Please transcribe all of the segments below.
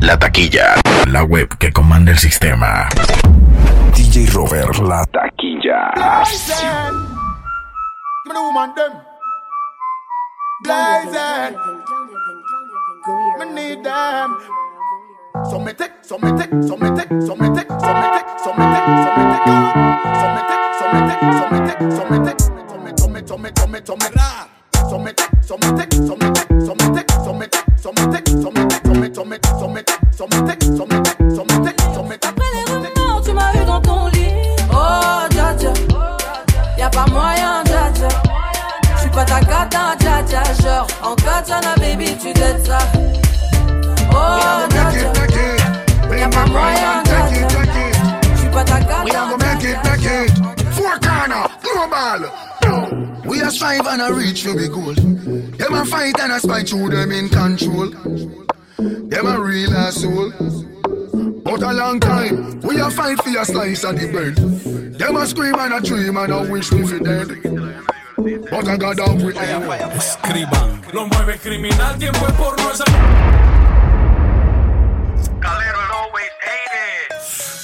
La taquilla. La web que comanda el sistema. DJ Robert, la taquilla. Blazing. Me need them. En baby, tu t'aides ça. Oh, dja dja. Y'a pas moyen, dja dja. J'suis pas ta cata, We are gonna make it, make it. Four corner, global. We are strive and a reach for the goal. Them a fight and a spite through them in control. Them a real asshole. But a long time, we a fight for a slice of the bread. Them a scream and a dream and a wish me for dead. Escriban. Lo mueve criminal, tiempo es por no esa.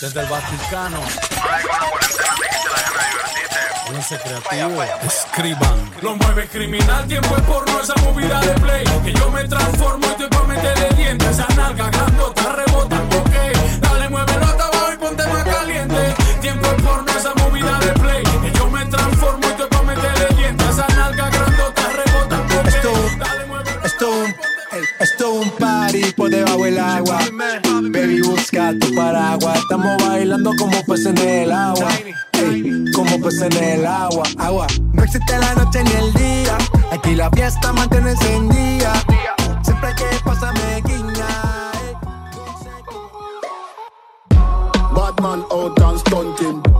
Desde el Vaticano. Pónganse creativo. Escriban. Lo mueve criminal, tiempo es por no esa movida de play. Que yo me transformo y te pa' meterle dientes. Esa nalga grandota rebota, ok. Dale, muévelo hasta abajo y ponte más caliente. Tiempo es por no esa movida esto es un party por debajo del agua. Baby, busca tu paraguas. Estamos bailando como peces en el agua. Ey, como peces en el agua. Agua. No existe la noche ni el día. Aquí la fiesta mantiene encendida. Siempre que pasarme guiña. Bad man out and stunting.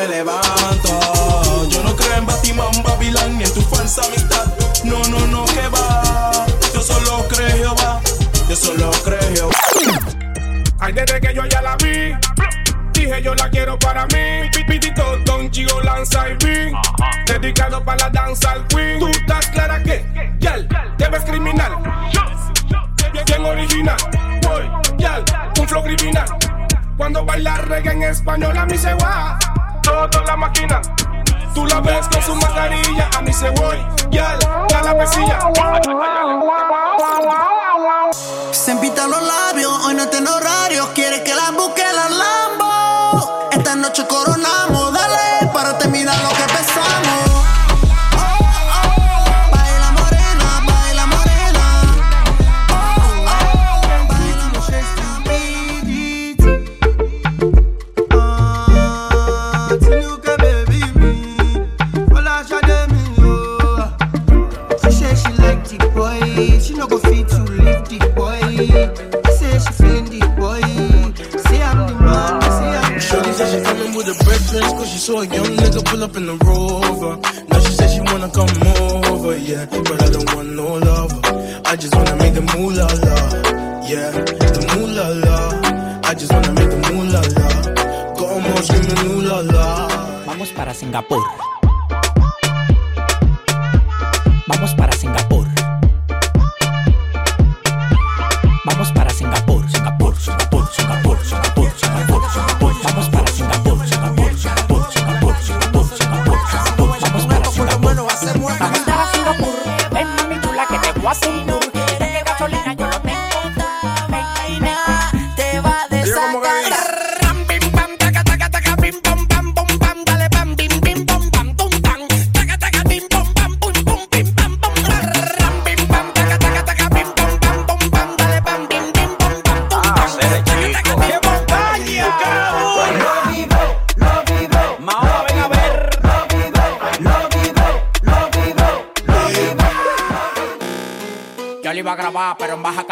Me levanto. Yo no creo en Batman, Babilán, ni en tu falsa amistad. No, no, no, que va. Yo solo creo Jehová. Yo solo creo Jehová. Ay, desde que yo ya la vi, dije yo la quiero para mí. Pipitito, Don Chigo lanza y beat. Dedicado para la danza al queen. Tú estás clara que, yal, te ves criminal. Bien, original, voy, yal, un flow criminal. Cuando baila reggae en español a mí se va, todo la máquina. Tú la ves con su mascarilla, a mí se voy, ya la pesilla. Se empitan los labios, hoy no tiene horario. Quiere que la busque la Lambo. Esta noche coronamos, dale, saw a young nigga pull up in the rover. Now she said she wanna come over, yeah But I don't want no lover I just wanna make the moolah la Yeah, the moolah la. I just wanna make the moolah la. Got more screaming ooh la. Vamos para Singapur.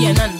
CNN.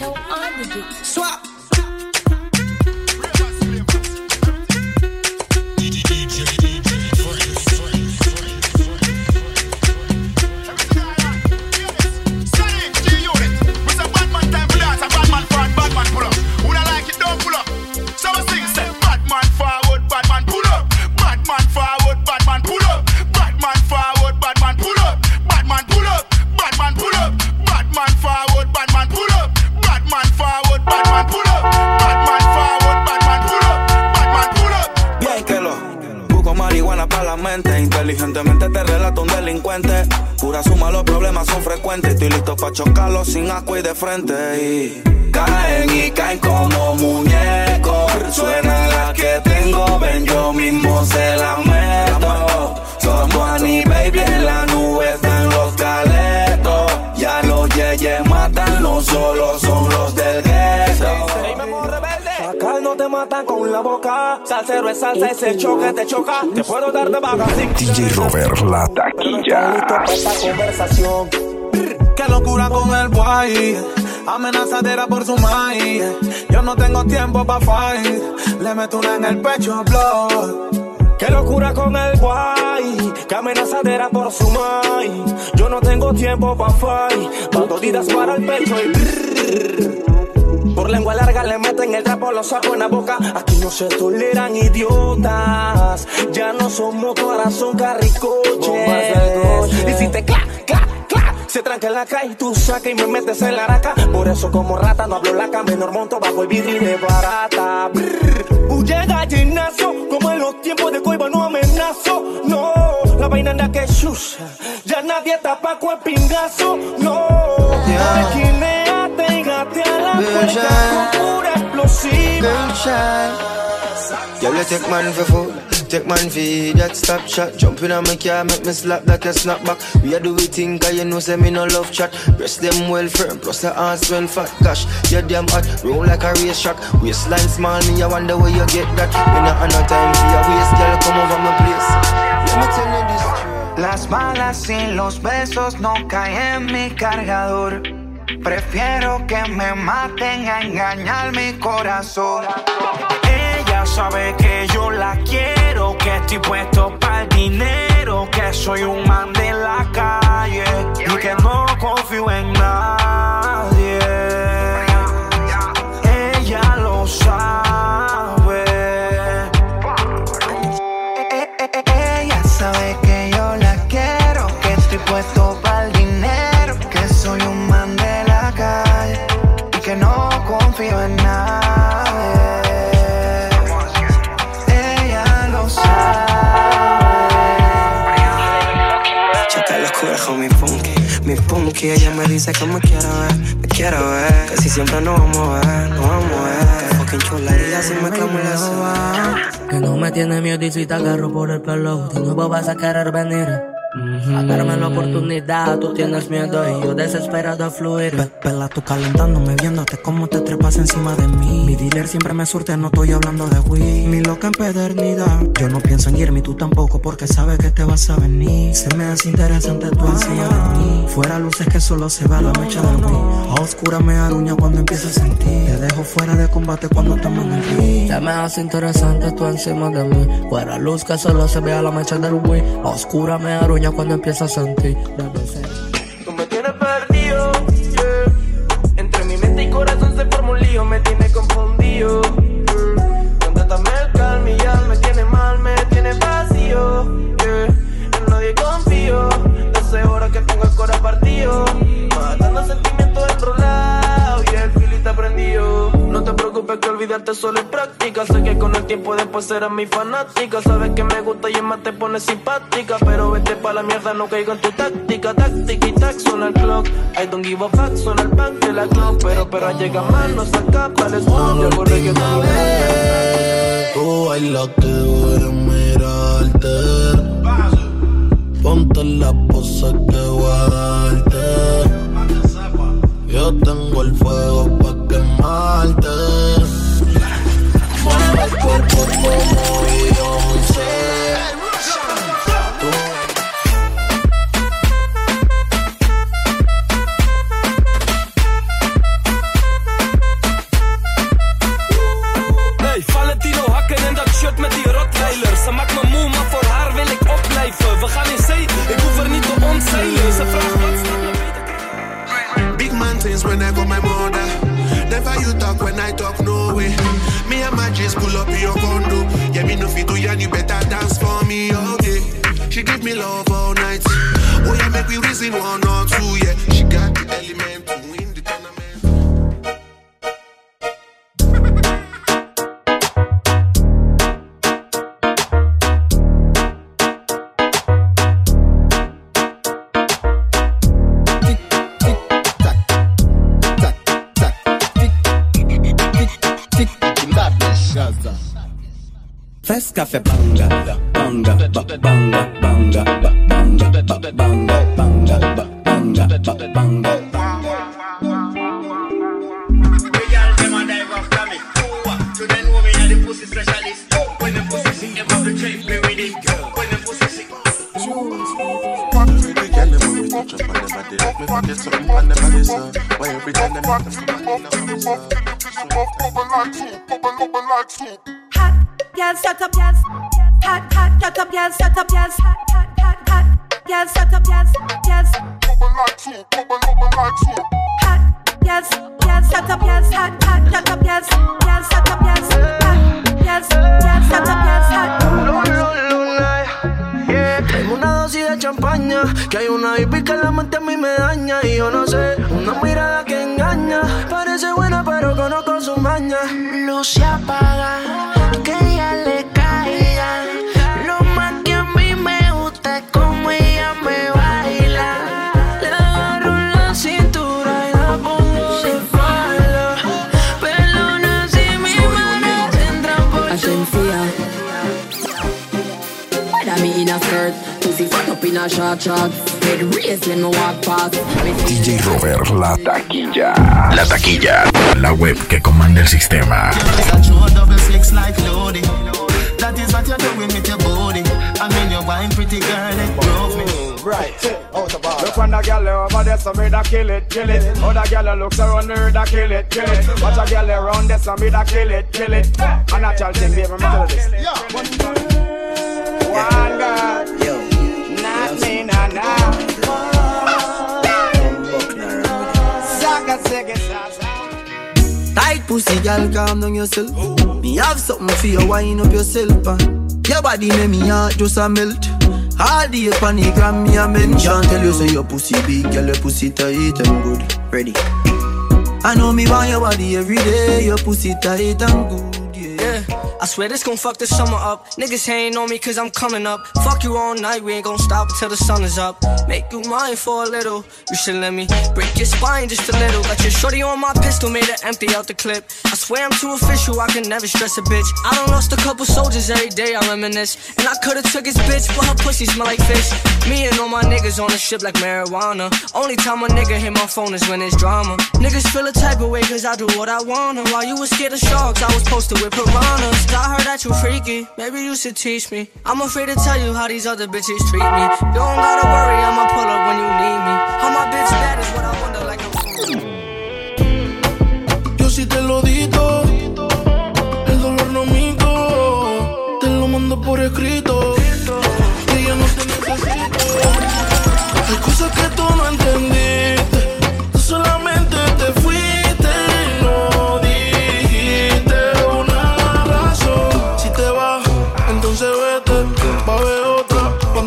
son frecuentes. Estoy listo para chocarlos sin asco y de frente. Y caen y caen como muñecos. Suena la que tengo, ven, yo mismo se la meto. Somos Annie Baby en la nube, están los caletos. Ya los yeyes matan, no solo son los del gueto. Acá no te matan con la boca. Salsero es salsa, ese choque te choca. Te puedo dar de baja sin DJ Robert, la taquilla. esta conversación. Qué locura con el boy. Amenazadera por su maíz. Yo no tengo tiempo pa' fight. Le meto una en el pecho, blood. Qué locura con el guay, que amenazadera por su maíz. Yo no tengo tiempo pa' fight, bandidas para el pecho y brrr. Por lengua larga le meten el trapo, lo saco en la boca. Aquí no se toleran idiotas. Ya no somos corazón carricoche. Y si te cla, cla, se tranca en la calle y tú sacas y me metes en la araca. Por eso como rata no hablo laca, menor monto bajo el vidrio y de barata. Huye gallinazo, como en los tiempos de coiba no amenazo. No, la vaina anda que chucha. Ya nadie tapa con el pingazo. No, Yeah. esquineate y gatea la puerta con pura explosiva. Moonshine. Yo, let take man for food. Take man for that stop shot. Jump in on my car, make me slap that a snap back. We are do we think, cause you know, say me no love chat. Breast them well firm, plus the ass well fat. Gosh, you're damn hot, roll like a race track. Waistline small, me, I wonder where you get that. Me not have no time for your waist, girl, come over my place. Let me tell you this. Las balas y los besos no caen en mi cargador. Prefiero que me maten a engañar mi corazón. Ella sabe que yo la quiero, que estoy puesto para el dinero, que soy un man de la calle y que no confío en nadie. Que ella me dice que me quiere ver, me quiere ver. Que si siempre nos vamos a ver, nos vamos a ver. Que fucking chulería si me clamo la Que no me tiene miedo y si te agarro por el pelo, de nuevo vas a querer venir. A darme la oportunidad, tú tienes miedo y yo desesperado a fluir. Pe- Pela, tú calentándome, viéndote cómo te trepas encima de mí. Mi dealer siempre me surte, no estoy hablando de weed. Mi loca empedernida. Yo no pienso en irme, y tú tampoco, porque sabes que te vas a venir. Se me hace interesante tu encima de mí. Fuera luces que solo se va la mecha del weed. A oscura me aruña cuando empiezo a sentir. Te dejo fuera de combate cuando estamos en el ring. Se me hace interesante tú encima de mí. Fuera luz que solo se vea la mecha del Wii. A oscura me aruña cuando empiezo a sentir. Desde cero. Tú me tienes perdido. Entre mi mente y corazón se forma un lío, me tiene confundido. Solo es práctica. Sé que con el tiempo después serás mi fanática. Sabes que me gusta y es más te pone simpática. Pero vete pa' la mierda, no caigo en tu táctica. Táctica y tac, suena el clock. I don't give a fuck, suena el punk de la clock. Pero, pero llega mal, no saca para el estudio. Corre que Tú bailas que voy a mirarte. Ponte la pose que voy a darte. Fes kafe banga, banga, banga, banga, banga, banga, banga, banga, banga, banga, banga. Fuck it up, I never deserve. Why every time they make them come out, they never deserve. Bubble like soup, bubble, bubble like soup. Girl, shut up, yes. Hot, hot, shut up, yes, shut up, yes. Hot, hot, hot, hot, girl, shut up, yes, yes. Bubble like soup, bubble, bubble like soup. Hot, yes, yes, shut up, yes. Hot, hot, shut up, yes, yes, shut up, yes. Hot, yes, yes, shut up, yes. Hot. Tengo una dosis de champaña Que hay una hippie que la mente a mí me daña Y yo no sé, una mirada que engaña Parece buena pero conozco su maña Luz se apaga, a short shorts. Head raised when me walk past. DJ Robert, la taquilla. La taquilla. La web que comanda el sistema. True double six like loading. That is what you're doing with your body. I mean, you're wine pretty girl, it drove me. Right, Look on the gal over there, so me da kill it, kill it. Other gal looks around her, da kill it, kill it. Watch a gal around there, so me da kill it, kill it. A natural thing, baby, me tell this. One Tight pussy, girl, calm down yourself. Me have something for you, wind up yourself. uh. Your body make me heart just a melt. All the panic gram me a mention. Tell you say your pussy big, girl, your pussy tight and good. Ready? I know me want your body every day. Your pussy tight and good, yeah. I swear this gon' fuck the summer up. Niggas hating on me cause I'm coming up. Fuck you all night, we ain't gon' stop until the sun is up. Make you mine for a little. You should let me break your spine just a little. Got your shorty on my pistol, made her empty out the clip. I swear I'm too official, I can never stress a bitch. I done lost a couple soldiers every day, I reminisce. And I could've took his bitch, but her pussy smell like fish. Me and all my niggas on the ship like marijuana. Only time a nigga hit my phone is when it's drama. Niggas feel a type of way cause I do what I wanna. While you was scared of sharks, I was posted with I heard that you freaky, maybe you should teach me. I'm afraid to tell you how these other bitches treat me. You don't gotta worry, I'ma pull up when you need me. How my bitch bad is what I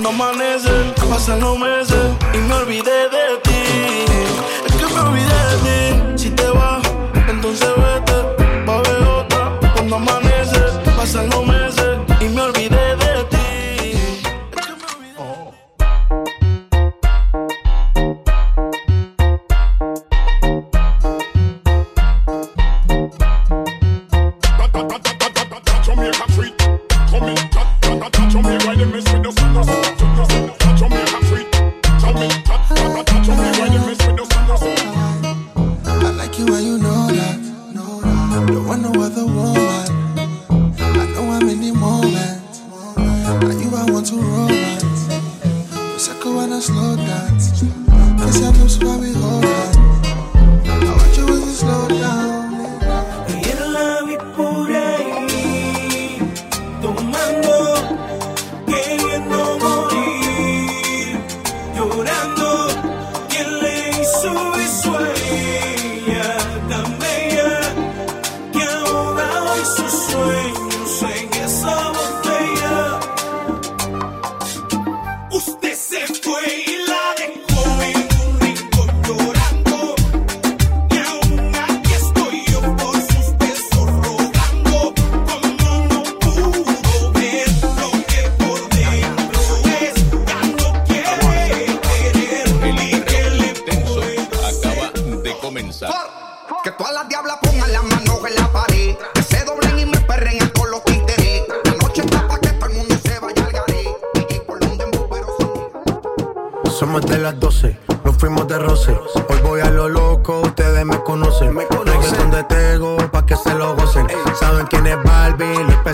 Cuando amanece, pasan los meses y me olvidé de ti. Es que me olvidé de ti. Si te vas, entonces vete, va a haber otra. Cuando amanece, pasan los meses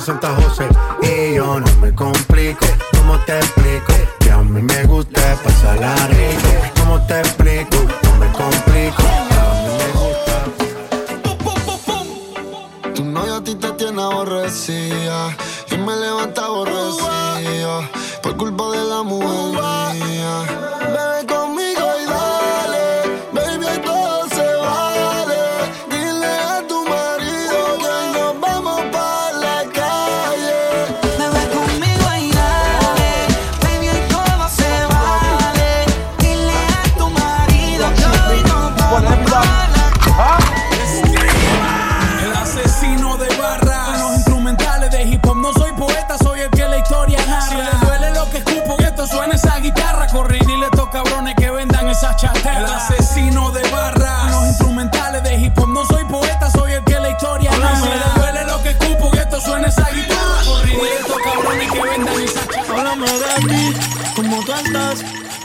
Presenta José. Y yo no me complico, ¿cómo te explico? Que a mí me gusta pasarla rico. ¿Cómo te explico? No me complico. A mí me gusta. Tu novio a ti te tiene aborrecida y me levanta aborrecida por culpa de la mujer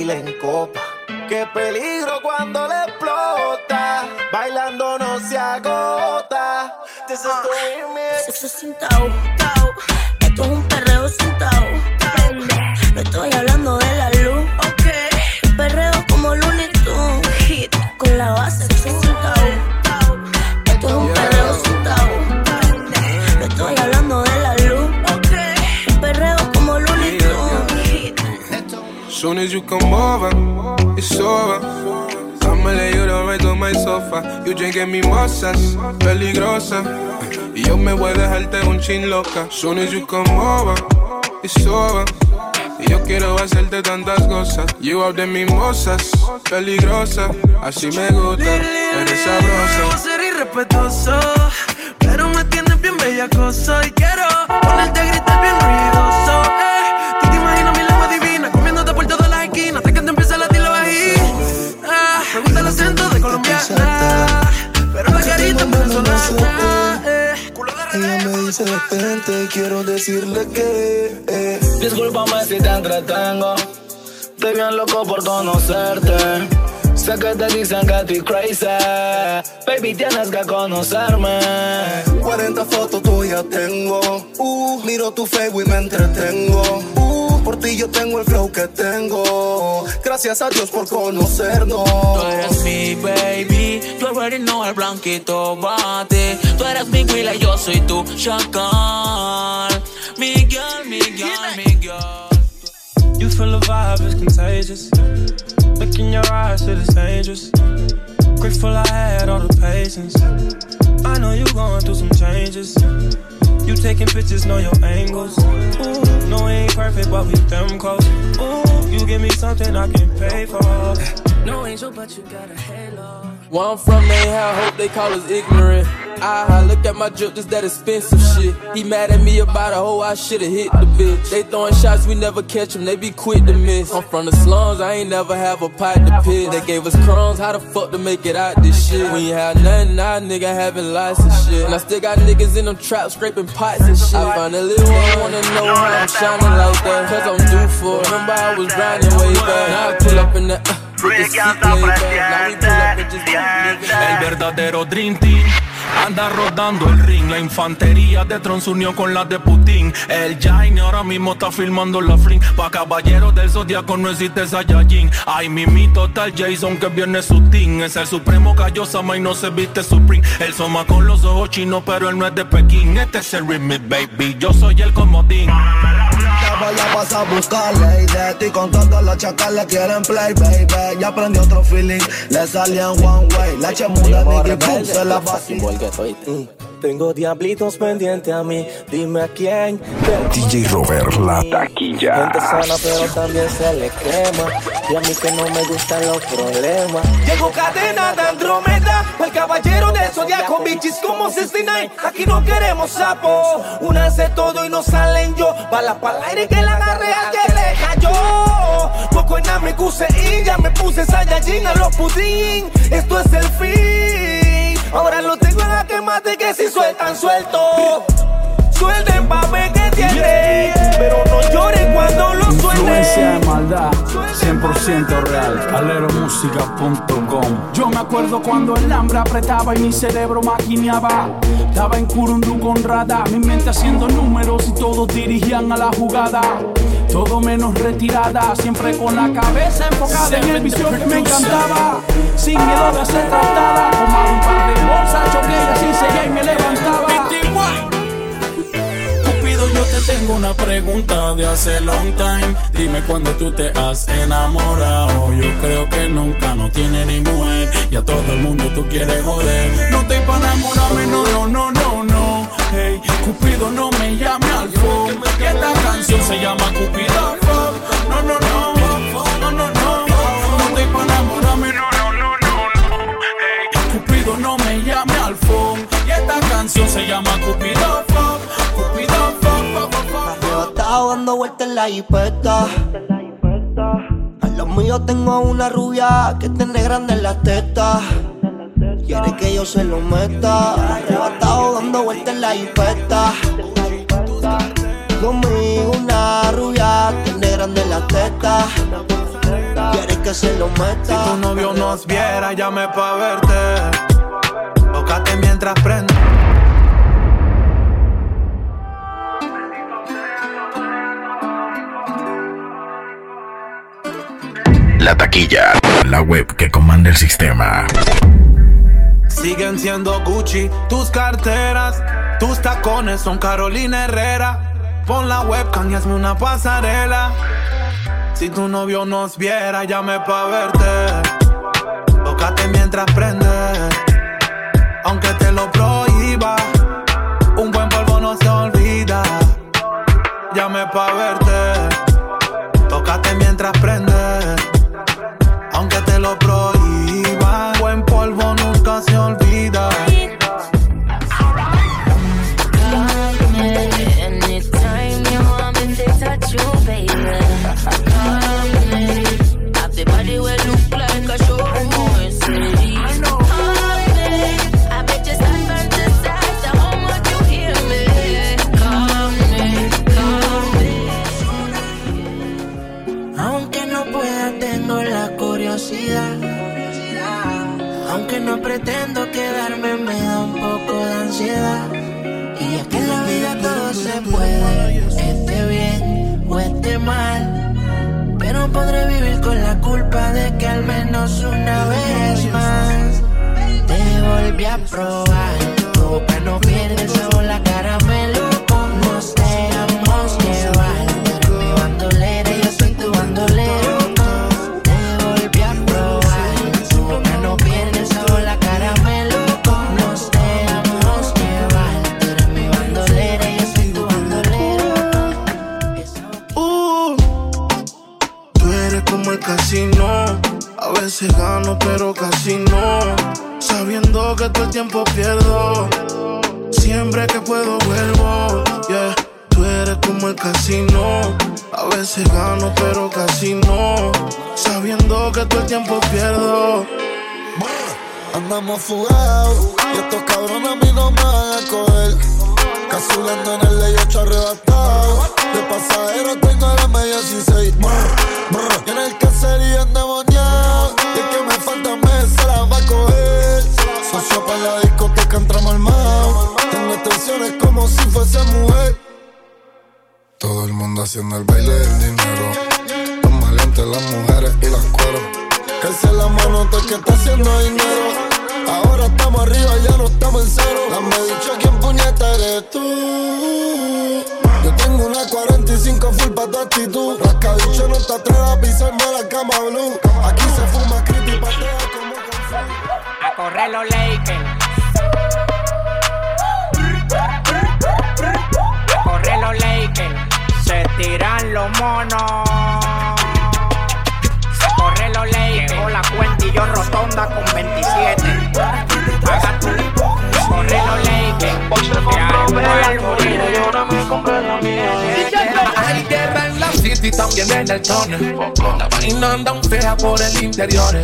tequila en copa. Qué peligro cuando le explota, bailando no se agota. This is the tau, tau. Esto es un as you come over, it's over. I'ma lay you down right on my sofa. You drinking mimosas, peligrosa. Y yo me voy a dejarte un chin loca. Soon as you come over, it's over. Y yo quiero hacerte tantas cosas. You out de mimosas, peligrosa. Así me gusta, eres sabrosa. Ser irrespetuoso, pero me tienes bien bellacoso y quiero ponerte a gritar bien ruidoso. Vente, quiero decirle que eh. Discúlpame si te entretengo. Estoy bien loco por conocerte. Sé que te dicen que estoy crazy. Baby, tienes que conocerme. 40 fotos tuyas tengo. Uh, miro tu Facebook y me entretengo. Uh, por ti yo tengo el flow que tengo. Gracias a Dios por conocernos. Tú eres mi baby, tú already know el blanquito bate. Tú eres mi y yo soy tu chacal. Mi girl, mi girl, mi girl. You feel the vibe is contagious. Look in your eyes, it is dangerous. Grateful I had all the patience. I know you going through some changes. You taking pictures, know your angles. Ooh, no, we ain't perfect, but we them close. Ooh, you give me something I can pay for. No angel, but you got a halo. Where I'm from, they have hope, they call us ignorant. Ah, look at my drip, just that expensive shit. He mad at me about a hoe, I should've hit the bitch. They throwing shots, we never catch them, they be quick to miss. I'm from the slums, I ain't never have a pot to piss. They gave us crumbs, how the fuck to make it out this shit? When you have nothing, now nigga having lots of shit. And I still got niggas in them traps scraping pots and shit. I finally wanna, wanna know how I'm shining like that. Cause I'm due for it. Remember I was grinding way back. Now I pull up in. Uh, the seat laid back. Now we pull up and just El verdadero Dream Team anda rodando el ring. La infantería de Tron unió con la de Putin. El Jaime ahora mismo está filmando la fling. Pa' caballeros del zodiaco no existe Saiyajin. Ay, mimito tal Jason que viene su team. Es el supremo Kaiosama y no se viste Supreme. El soma con los ojos chinos, pero él no es de Pekín. Este es el remix, baby. Yo soy el comodín. Ya vaya vas a buscarle y de ti con todos los chacales quieren play, baby. Ya aprendí otro feeling, le salían one way. La chemuda nigga, boom, se la vaciló. Tengo diablitos pendientes a mí, dime a quién. DJ Robert, la taquilla. Gente sana, pero también se le quema. Y a mí que no me gustan los problemas. Llegó cadena de Andrómeda, el caballero del zodiaco, bitches como 69. Aquí no queremos sapo, una hace todo y no salen yo. Bala para aire que la agarre al que le cayó. Poco en me cuse y ya me puse Saiyajin a los pudín. Esto es el fin. Ahora lo tengo en la que mate que si sueltan suelto. Suelten pa' ver que tiene, pero no lloren cuando lo Influencia de suelten. maldad, 100% real, caleromusica.com Yo me acuerdo cuando el hambre apretaba y mi cerebro maquineaba. Estaba en Curundú con Rada, mi mente haciendo números y todos dirigían a la jugada todo menos retirada, siempre con la cabeza enfocada en el visión que me encantaba. Sin miedo de ser tratada, tomaba un par de bolsas, choqué y así seguía y me levantaba. Cupido, yo te tengo una pregunta de hace long time. Dime cuándo tú te has enamorado. Yo creo que nunca no tiene ni mujer. Y a todo el mundo tú quieres joder. No te para enamorarme, no, no, no. Cupido, no me llame al phone. Que esta canción se llama Cupido. No, no, no, no, no, no. No te para enamorarme, no, no, no, no, no. Cupido, no me llame al phone. Y esta canción se llama Cupido. Cupido, Arrebatado dando vueltas en la jipeta. A los míos tengo una rubia que tiene grande en las tetas. Quiere que yo se lo meta. Arrebatado dando vueltas en la jipeta. Conmigo una rubia tiene grande en las tetas. Quiere que se lo meta. Si tu novio nos viera, llame pa' verte. Tócate mientras prende. La taquilla, la web que comanda el sistema. Siguen siendo Gucci tus carteras. Tus tacones son Carolina Herrera. Pon la webcam y hazme una pasarela. Si tu novio nos viera, llame pa' verte. Tócate mientras prende. Aunque te lo prohíba, un buen polvo no se olvida. Llame pa' verte. Tócate mientras prende. Andamos fugados y estos cabrones a mí no me van a coger. Casulando en el ley 8 arrebatado. De pasajero tengo la media 16. Brr, brr. Y en el caserío endemoniado. Y el que me falta mes se la va a coger. Socio para la discoteca entramos armados. Tengo extensiones como si fuese mujer. Todo el mundo haciendo el baile del dinero. Los maleantes, las mujeres y las cueros. Que alce la mano el que está haciendo dinero. Ahora estamos arriba, ya no estamos en cero. Dame dicho quién puñeta eres tú. Yo tengo una 45 full pa' tu actitud. Rascabicho no te atrevas a pisarme la cama blue. Aquí se fuma criti y patea como A correr los Lakers. A correr los Lakers. Se tiran los monos. Llegó la cuenta y yo rotonda con 27. Paga tú. Corre los Lakers. Que algo Hay guerra en la city, también en el túnel. La vaina anda un fea por el interior.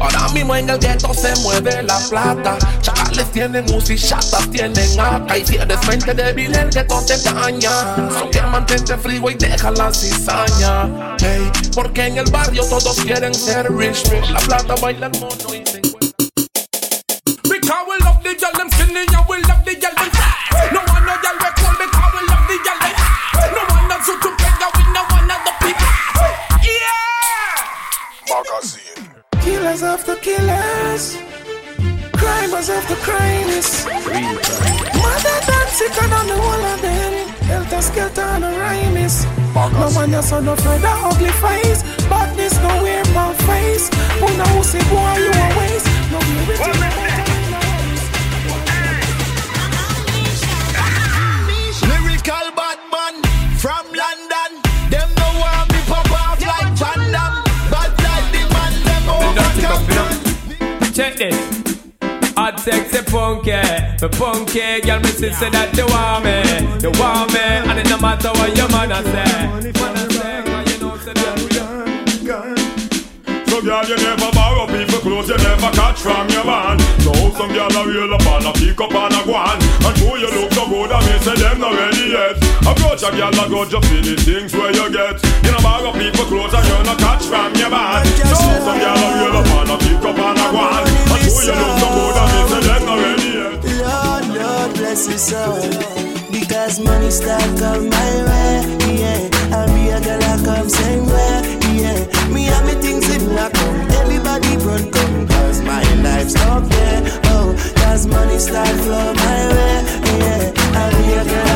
Ahora mismo en el gueto se mueve la plata. Chavales tienen Uzi, chatas tienen AK. Y si eres mente débil, el gueto te daña. So que mantente frío y deja la cizaña. Hey, porque en el barrio todos quieren ser rich. Por la plata baila el mono y se Because we love the girl them skinny and we love Yeah. Killers after killers. Crimers after crimes. Mother than sicker than the whole of them. Helter skelter and a rhyme is. No man your son no afraid of ugly face. Badness nowhere but face. Who know who say boy you a waste. No be with you. Check this. Hot sexy punky, the punky girl me say that you want me, you want me, and it no matter what your man a say. Man a say, 'cause you know say that we So girl, you never borrow people clothes, you never catch from your man. So some girl a reel up and a pick up and a go on. And who you look so good, I may say them not ready yet. Approach a girl a go just see the things where you get. You know borrow people clothes and you not catch from your man. So some girl a reel up and a pick up and a go on. And who you look so good, I may say them not ready yet. Lord, Lord, bless his soul. Because money start come my way, yeah. I'll be a girl I come same way, yeah. Me and me things in lock up. Everybody run come, cause my life's up there. Oh, cause money start flow my way, yeah. I'll be a girl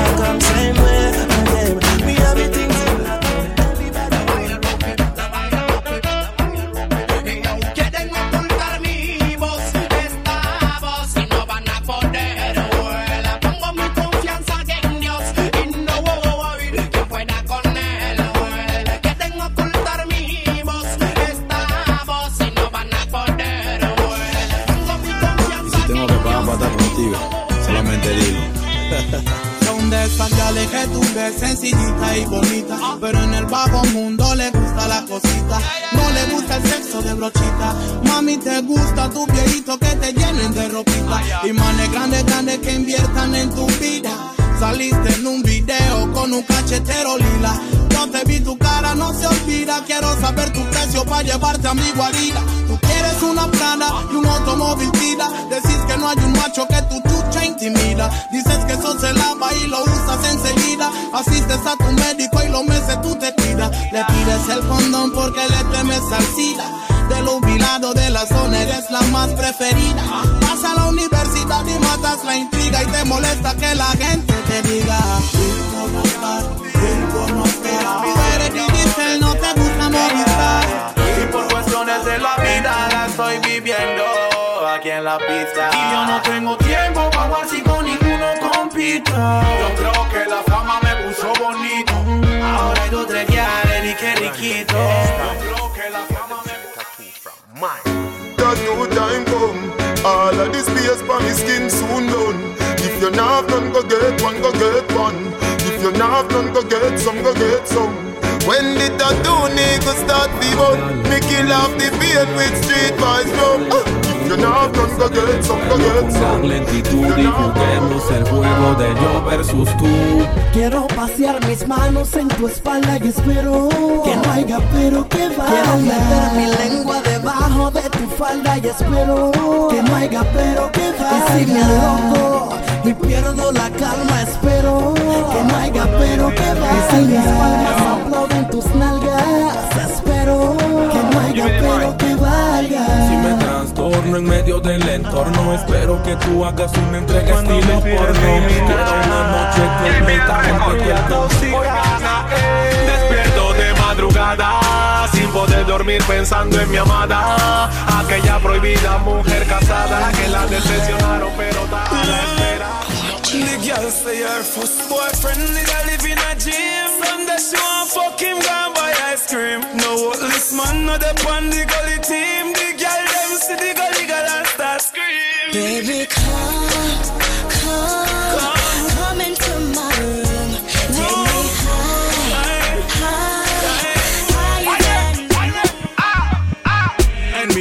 cachetero lila. Te vi tu cara, no se olvida. Quiero saber tu precio para llevarte a mi guarida. Tú quieres una prana y un automóvil tira. Decís que no hay un macho que tu chucha intimida. Dices que eso se lava y lo usas enseguida. Asistes a tu médico y los meses tú te tiras. Le pides el condón porque le temes al SIDA. De los jubilados de la zona eres la más preferida. Vas a la universidad y matas la intriga y te molesta que la gente te diga. Viviendo aquí en la pista. Y yo no tengo tiempo para jugar si con ninguno compita. Yo creo que la fama me puso bonito. Ahora hay dos tres y que riquito. Yo creo que la fama me time come. All of this space for me skin soon done. If you not none, go get one, go get one. If you not none, go get some, go get some. When the tattoo nigga start be bun, me kill off the beard with street boys drum. If you not have none, go get some, go get some. Con lentitud y juguemos el juego de yo versus tú. Quiero pasear mis manos en tu espalda y espero que no haya pero que vaya. Quiero meter mi lengua debajo de tu falda y espero que no haya pero que vaya. Y si me aloco y pierdo la calma, espero que no haya pero que vaya. Si mis palmas aplauden tus nalgas, espero que no haya pero que vaya. Si me trastorno en medio del entorno, espero que tú hagas una entrega estilo porno. Quiero una noche completamente Despierto de madrugada sin poder dormir pensando en mi amada. Aquella prohibida mujer casada que la decepcionaron pero da a la espera. The girl say her first boyfriend did I live in a gym. From the show and fuck him gone buy ice cream. No this man not up on the gully team. The girl them see the gully girl and start scream. Baby, come,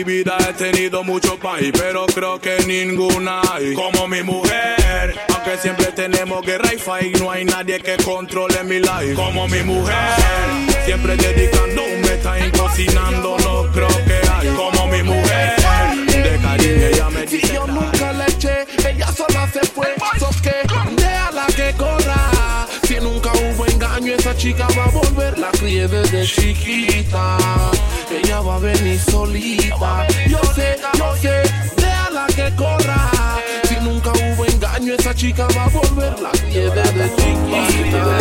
vida he tenido mucho país, pero creo que ninguna hay como mi mujer. Aunque siempre tenemos guerra y fight, no hay nadie que controle mi life como mi mujer. Siempre dedicando un time cocinando, no creo que hay como mi mujer. De cariño ella me Si dice yo nunca le eché, ella sola se fue. So que déjala que chica va a volver. La crié desde chiquita. Ella va a venir solita. Yo sé, yo sé, déjala que corra. Si nunca engaño, esa chica va a volver. La desde chiquita.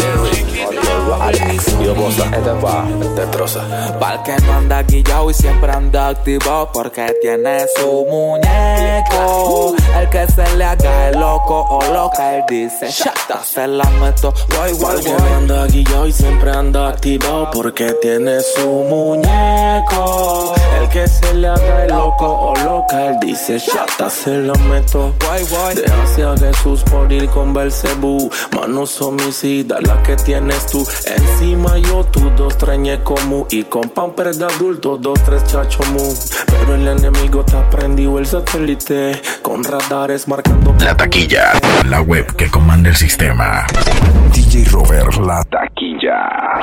Este va, te troza. Pa'l que no anda guillao y siempre anda activo porque tiene su muñeco. El que se le haga el loco o loca, él dice, shata, se la meto. Guay, guay, Porque guay. no anda guillao y siempre anda activado porque tiene su muñeco. El que se le haga el loco o loca, él dice chata, se la meto. Déjase a Jesús por ir con Belcebú. Manos homicidas, la que tienes tú. Encima yo, tú dos treñe como y con pampers de adultos, dos, tres chacho mu. Pero el enemigo te ha prendido el satélite con radares marcando. La taquilla, la web que comanda el sistema. DJ Robert, la taquilla.